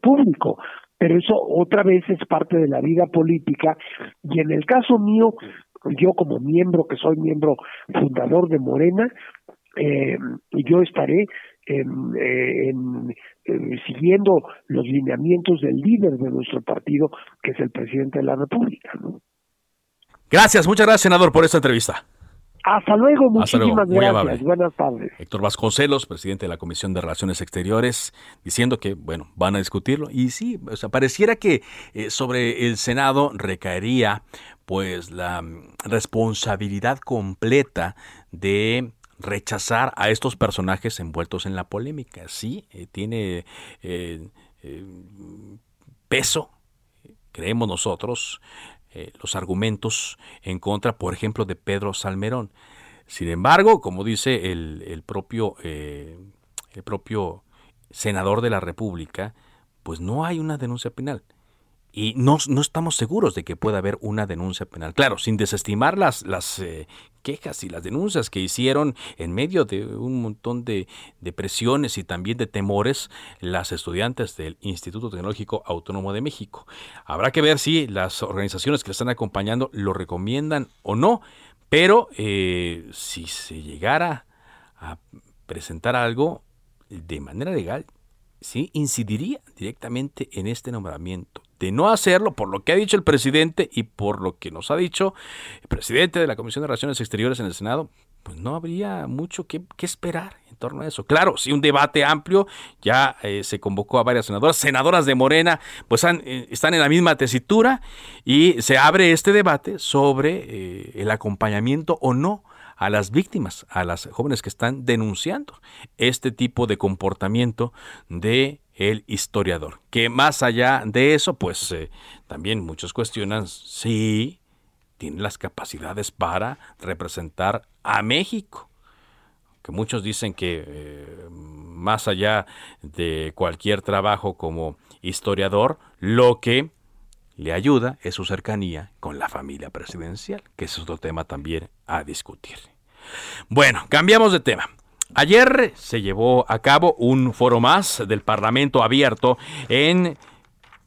público pero eso otra vez es parte de la vida política y en el caso mío, yo como miembro, que soy miembro fundador de Morena, eh, yo estaré eh, siguiendo los lineamientos del líder de nuestro partido, que es el presidente de la República. Gracias, muchas gracias, senador, por esta entrevista. Hasta luego, muchísimas gracias. Buenas tardes. Héctor Vasconcelos, presidente de la Comisión de Relaciones Exteriores, diciendo que, bueno, van a discutirlo. Y sí, o sea, pareciera que eh, sobre el Senado recaería, pues, la mm, responsabilidad completa de rechazar a estos personajes envueltos en la polémica. Sí, eh, tiene eh, peso, creemos nosotros, eh, los argumentos en contra, por ejemplo, de Pedro Salmerón. Sin embargo, como dice el, propio, eh, el propio senador de la República, pues no hay una denuncia penal y no, no, estamos seguros de que pueda haber una denuncia penal. Claro, sin desestimar las, las eh, quejas y las denuncias que hicieron en medio de un montón de, presiones y también de temores las estudiantes del Instituto Tecnológico Autónomo de México. Habrá que ver si las organizaciones que le están acompañando lo recomiendan o no, pero eh, si se llegara a presentar algo de manera legal, sí incidiría directamente en este nombramiento de no hacerlo, por lo que ha dicho el presidente y por lo que nos ha dicho el presidente de la Comisión de Relaciones Exteriores en el Senado, pues no habría mucho que, esperar en torno a eso. Claro, si un debate amplio, ya eh, se convocó a varias senadoras, senadoras de Morena, pues eh, están en la misma tesitura y se abre este debate sobre eh, el acompañamiento o no a las víctimas, a las jóvenes que están denunciando este tipo de comportamiento de el historiador. Que más allá de eso, pues eh, también muchos cuestionan si tiene las capacidades para representar a México. Que muchos dicen que eh, más allá de cualquier trabajo como historiador, lo que le ayuda es su cercanía con la familia presidencial, que es otro tema también a discutir. Bueno, cambiamos de tema. Ayer se llevó a cabo un foro más del Parlamento abierto en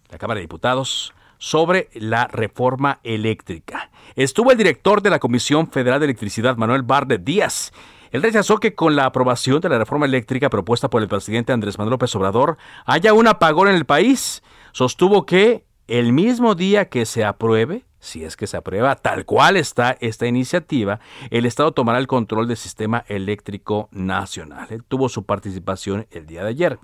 la Cámara de Diputados sobre la reforma eléctrica. Estuvo el director de la Comisión Federal de Electricidad, Manuel Bardet Díaz. Él rechazó que con la aprobación de la reforma eléctrica propuesta por el presidente Andrés Manuel López Obrador haya un apagón en el país. Sostuvo que el mismo día que se apruebe, si es que se aprueba tal cual está esta iniciativa, el Estado tomará el control del sistema eléctrico nacional. Tuvo su participación el día de ayer.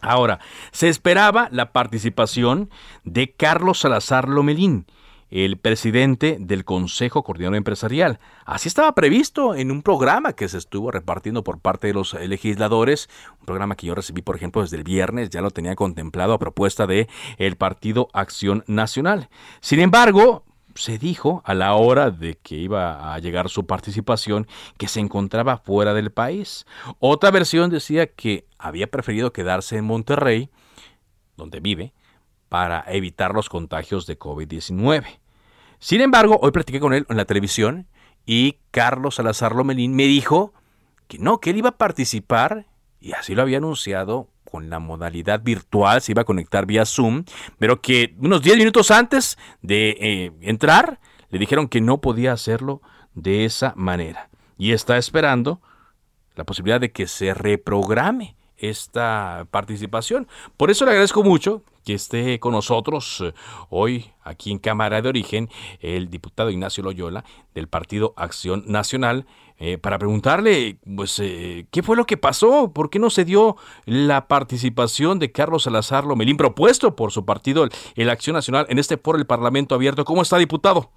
Ahora, se esperaba la participación de Carlos Salazar Lomelín, el presidente del Consejo Coordinador Empresarial. Así estaba previsto en un programa que se estuvo repartiendo por parte de los legisladores, un programa que yo recibí, por ejemplo, desde el viernes, ya lo tenía contemplado a propuesta de el Partido Acción Nacional. Sin embargo, se dijo a la hora de que iba a llegar su participación que se encontraba fuera del país. Otra versión decía que había preferido quedarse en Monterrey, donde vive, para evitar los contagios de COVID-19. Sin embargo, hoy platiqué con él en la televisión y Carlos Salazar Lomelín me dijo que no, que él iba a participar y así lo había anunciado con la modalidad virtual, se iba a conectar vía Zoom, pero que unos 10 minutos antes de eh, entrar le dijeron que no podía hacerlo de esa manera. Y está esperando la posibilidad de que se reprograme esta participación. Por eso le agradezco mucho que esté con nosotros eh, hoy aquí en Cámara de Origen el diputado Ignacio Loyola del Partido Acción Nacional eh, para preguntarle pues eh, qué fue lo que pasó, por qué no se dio la participación de Carlos Salazar Lomelín propuesto por su partido el, Acción Nacional en este foro del Parlamento Abierto. ¿Cómo está diputado?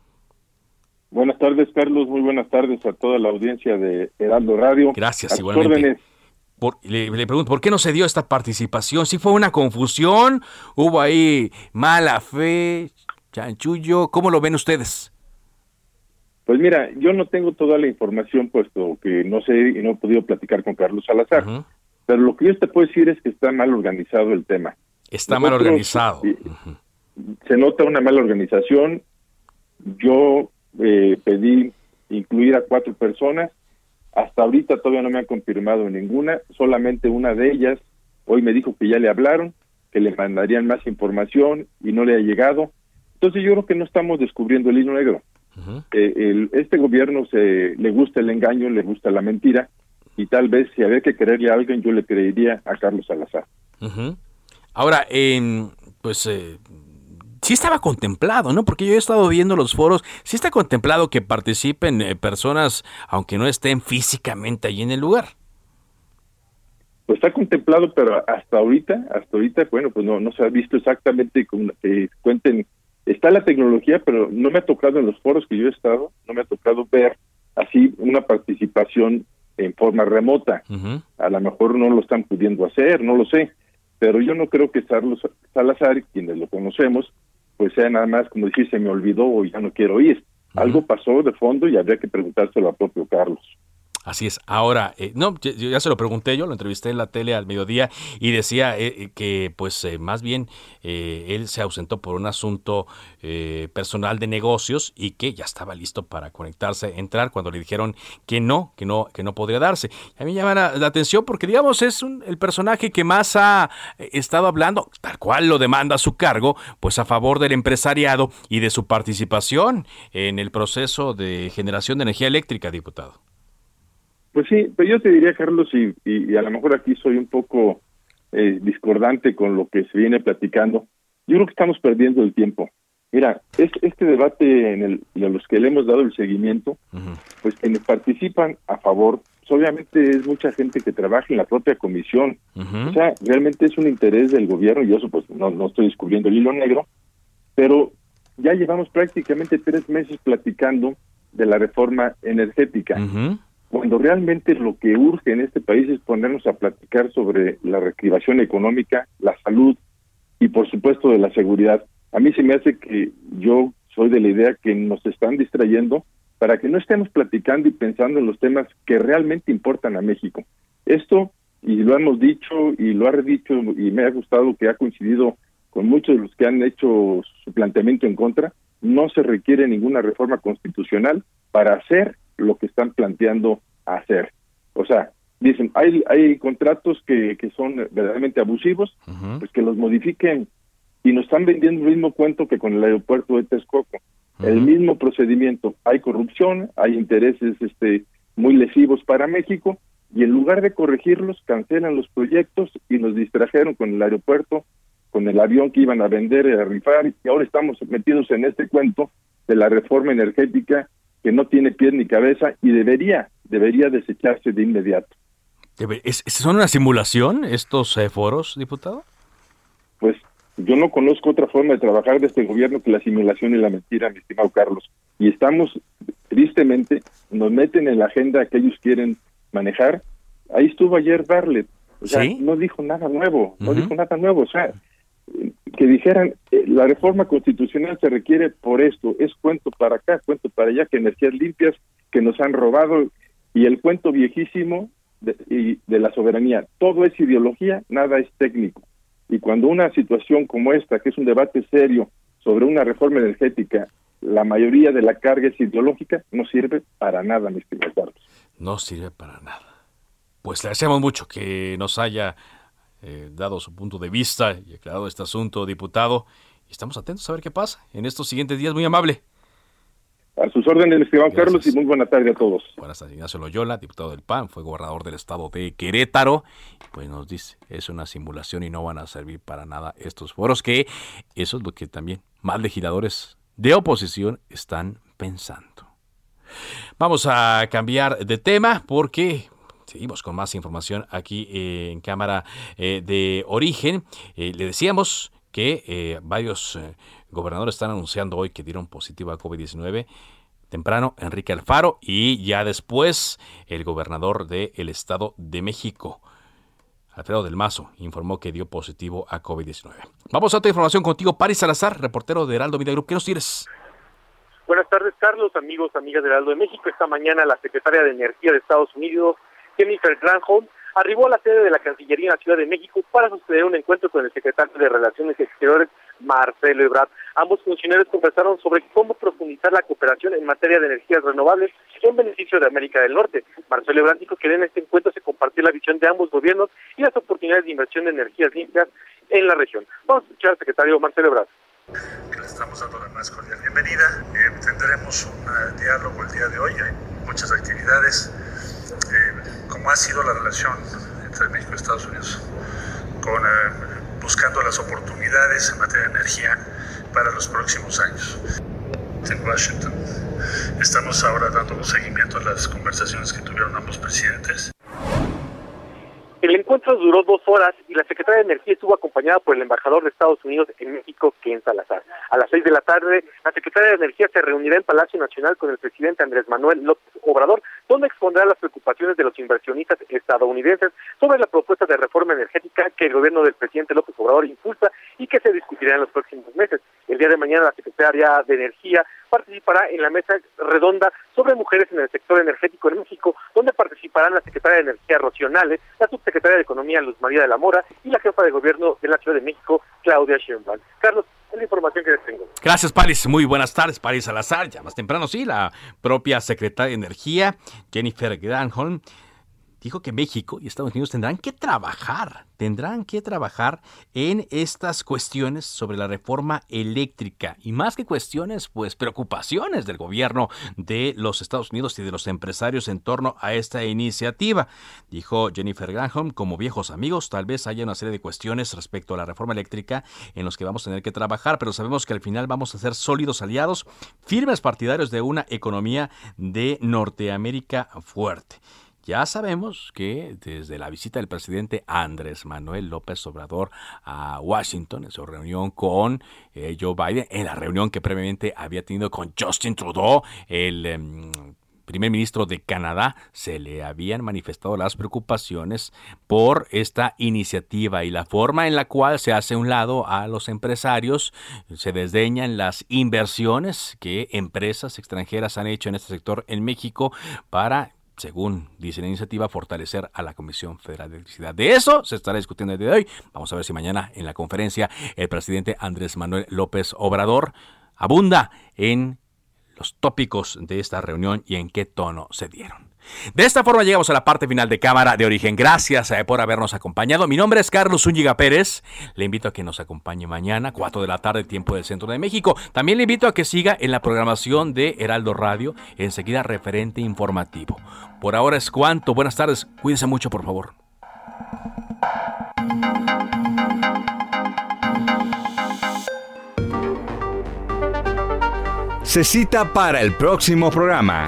Buenas tardes Carlos, muy buenas tardes a toda la audiencia de Heraldo Radio. Gracias, igualmente le, pregunto, ¿por qué no se dio esta participación? ¿Si fue una confusión? ¿Hubo ahí mala fe? ¿Chanchullo? ¿Cómo lo ven ustedes? Pues mira, yo no tengo toda la información, puesto que no sé y no he podido platicar con Carlos Salazar. Pero lo que yo te puedo decir es que está mal organizado el tema. Está mal organizado. Se nota una mala organización. Yo eh, pedí incluir a cuatro personas hasta ahorita todavía no me han confirmado ninguna, solamente una de ellas hoy me dijo que ya le hablaron, que le mandarían más información y no le ha llegado. Entonces yo creo que no estamos descubriendo el hilo negro. Eh, este gobierno se le gusta el engaño, le gusta la mentira y tal vez si había que creerle a alguien yo le creería a Carlos Salazar. Ahora, pues eh, sí estaba contemplado, ¿no? Porque yo he estado viendo los foros, sí está contemplado que participen eh, personas, aunque no estén físicamente allí en el lugar. Pues está contemplado, pero hasta ahorita, hasta ahorita, bueno, pues no, no se ha visto exactamente como que cuenten. Está la tecnología, pero no me ha tocado en los foros que yo he estado, no me ha tocado ver así una participación en forma remota. A lo mejor no lo están pudiendo hacer, no lo sé, pero yo no creo que Carlos Salazar, quienes lo conocemos, pues sea nada más como decir se me olvidó o ya no quiero ir. Algo pasó de fondo y habría que preguntárselo al propio Carlos. Así es. Ahora, eh, no, ya se lo pregunté yo, lo entrevisté en la tele al mediodía y decía eh, eh, que, pues, más bien él se ausentó por un asunto personal de negocios y que ya estaba listo para conectarse, entrar cuando le dijeron que no, que no, que no podría darse. A mí llama la, atención porque, digamos, es el personaje que más ha estado hablando, tal cual lo demanda su cargo, pues a favor del empresariado y de su participación en el proceso de generación de energía eléctrica, diputado. Pues sí, pero yo te diría, Carlos, y, y, a lo mejor aquí soy un poco eh, discordante con lo que se viene platicando. Yo creo que estamos perdiendo el tiempo. Mira, este debate en el, a los que le hemos dado el seguimiento, pues quienes participan a favor, pues obviamente es mucha gente que trabaja en la propia comisión. O sea, realmente es un interés del gobierno, y eso pues no, no estoy descubriendo el hilo negro, pero ya llevamos prácticamente tres meses platicando de la reforma energética cuando realmente lo que urge en este país es ponernos a platicar sobre la reactivación económica, la salud y por supuesto de la seguridad. A mí se me hace que yo soy de la idea que nos están distrayendo para que no estemos platicando y pensando en los temas que realmente importan a México. Esto, y lo hemos dicho y lo ha dicho y me ha gustado que ha coincidido con muchos de los que han hecho su planteamiento en contra, no se requiere ninguna reforma constitucional para hacer lo que están planteando hacer. O sea, dicen, hay, hay contratos que, que son verdaderamente abusivos, pues que los modifiquen y nos están vendiendo el mismo cuento que con el aeropuerto de Texcoco. El mismo procedimiento, hay corrupción, hay intereses este muy lesivos para México y en lugar de corregirlos cancelan los proyectos y nos distrajeron con el aeropuerto, con el avión que iban a vender, a rifar y ahora estamos metidos en este cuento de la reforma energética que no tiene pies ni cabeza y debería, debería desecharse de inmediato. ¿Es, ¿Son una simulación estos eh, foros, diputado? Pues yo no conozco otra forma de trabajar de este gobierno que la simulación y la mentira, mi estimado Carlos. Y estamos, tristemente, nos meten en la agenda que ellos quieren manejar. Ahí estuvo ayer Barlet. O sea, no dijo nada nuevo, no dijo nada nuevo. O sea, que dijeran eh, la reforma constitucional se requiere por esto, es cuento para acá, cuento para allá, que energías limpias que nos han robado y el cuento viejísimo de, y de la soberanía. Todo es ideología, nada es técnico. Y cuando una situación como esta, que es un debate serio sobre una reforma energética, la mayoría de la carga es ideológica, no sirve para nada, mis queridos No sirve para nada. Pues le agradecemos mucho que nos haya eh, dado su punto de vista y aclarado este asunto, diputado. Estamos atentos a ver qué pasa en estos siguientes días. Muy amable. A sus órdenes, estimado Carlos, y muy buena tarde a todos. Buenas tardes, Ignacio Loyola, diputado del PAN, fue gobernador del estado de Querétaro. Pues nos dice, es una simulación y no van a servir para nada estos foros, que eso es lo que también más legisladores de oposición están pensando. Vamos a cambiar de tema porque Seguimos con más información aquí eh, en Cámara eh, de Origen. Eh, le decíamos que varios gobernadores están anunciando hoy que dieron positivo a COVID-19 temprano Enrique Alfaro y ya después el gobernador del Estado de México, Alfredo del Mazo, informó que dio positivo a COVID-19. Vamos a otra información contigo, Paris Salazar, reportero de Heraldo Media Group. ¿Qué nos tienes? Buenas tardes, Carlos, amigos, amigas de Heraldo de México. Esta mañana la secretaria de Energía de Estados Unidos Jennifer Granholm, arribó a la sede de la Cancillería en la Ciudad de México para sostener un encuentro con el secretario de Relaciones Exteriores, Marcelo Ebrard. Ambos funcionarios conversaron sobre cómo profundizar la cooperación en materia de energías renovables en beneficio de América del Norte. Marcelo Ebrard dijo que en este encuentro se compartió la visión de ambos gobiernos y las oportunidades de inversión de energías limpias en la región. Vamos a escuchar al secretario Marcelo Ebrard estamos dando la más cordial bienvenida. Eh, tendremos un eh, diálogo el día de hoy, hay muchas actividades eh, cómo ha sido la relación entre México y Estados Unidos, con, eh, buscando las oportunidades en materia de energía, para los próximos años. En Washington estamos ahora dando seguimiento a las conversaciones que tuvieron ambos presidentes el encuentro duró dos horas y la secretaria de Energía estuvo acompañada por el embajador de Estados Unidos en México, Ken Salazar. A las seis de la tarde, la secretaria de Energía se reunirá en Palacio Nacional con el presidente Andrés Manuel López Obrador, donde expondrá las preocupaciones de los inversionistas estadounidenses sobre la propuesta de reforma energética que el gobierno del presidente López Obrador impulsa y que se discutirá en los próximos meses. El día de mañana, la secretaria de Energía participará en la mesa redonda sobre mujeres en el sector energético en México, donde participarán la secretaria de Energía Rocionales, la subsecretaria de Economía Luz María de la Mora y la jefa de gobierno de la Ciudad de México, Claudia Sheinbaum. Carlos, la información que les tengo. Gracias, Paris. Muy buenas tardes, Paris Salazar. Ya más temprano, sí, la propia secretaria de Energía, Jennifer Granholm, dijo que México y Estados Unidos tendrán que trabajar, tendrán que trabajar en estas cuestiones sobre la reforma eléctrica y más que cuestiones, pues preocupaciones del gobierno de los Estados Unidos y de los empresarios en torno a esta iniciativa. Dijo Jennifer Granholm, como viejos amigos, tal vez haya una serie de cuestiones respecto a la reforma eléctrica en los que vamos a tener que trabajar, pero sabemos que al final vamos a ser sólidos aliados, firmes partidarios de una economía de Norteamérica fuerte. Ya sabemos que desde la visita del presidente Andrés Manuel López Obrador a Washington, en su reunión con eh, Joe Biden, en la reunión que previamente había tenido con Justin Trudeau, el em, primer ministro de Canadá, se le habían manifestado las preocupaciones por esta iniciativa y la forma en la cual se hace un lado a los empresarios, se desdeñan las inversiones que empresas extranjeras han hecho en este sector en México para según dice la iniciativa, fortalecer a la Comisión Federal de Electricidad. De eso se estará discutiendo el día de hoy. Vamos a ver si mañana en la conferencia el presidente Andrés Manuel López Obrador abunda en los tópicos de esta reunión y en qué tono se dieron. De esta forma llegamos a la parte final de Cámara de Origen. Gracias eh, por habernos acompañado. Mi nombre es Carlos Zúñiga Pérez. Le invito a que nos acompañe mañana, 4 de la tarde, tiempo del Centro de México. También le invito a que siga en la programación de Heraldo Radio, enseguida referente informativo. Por ahora es cuanto. Buenas tardes. Cuídense mucho, por favor. Se cita para el próximo programa.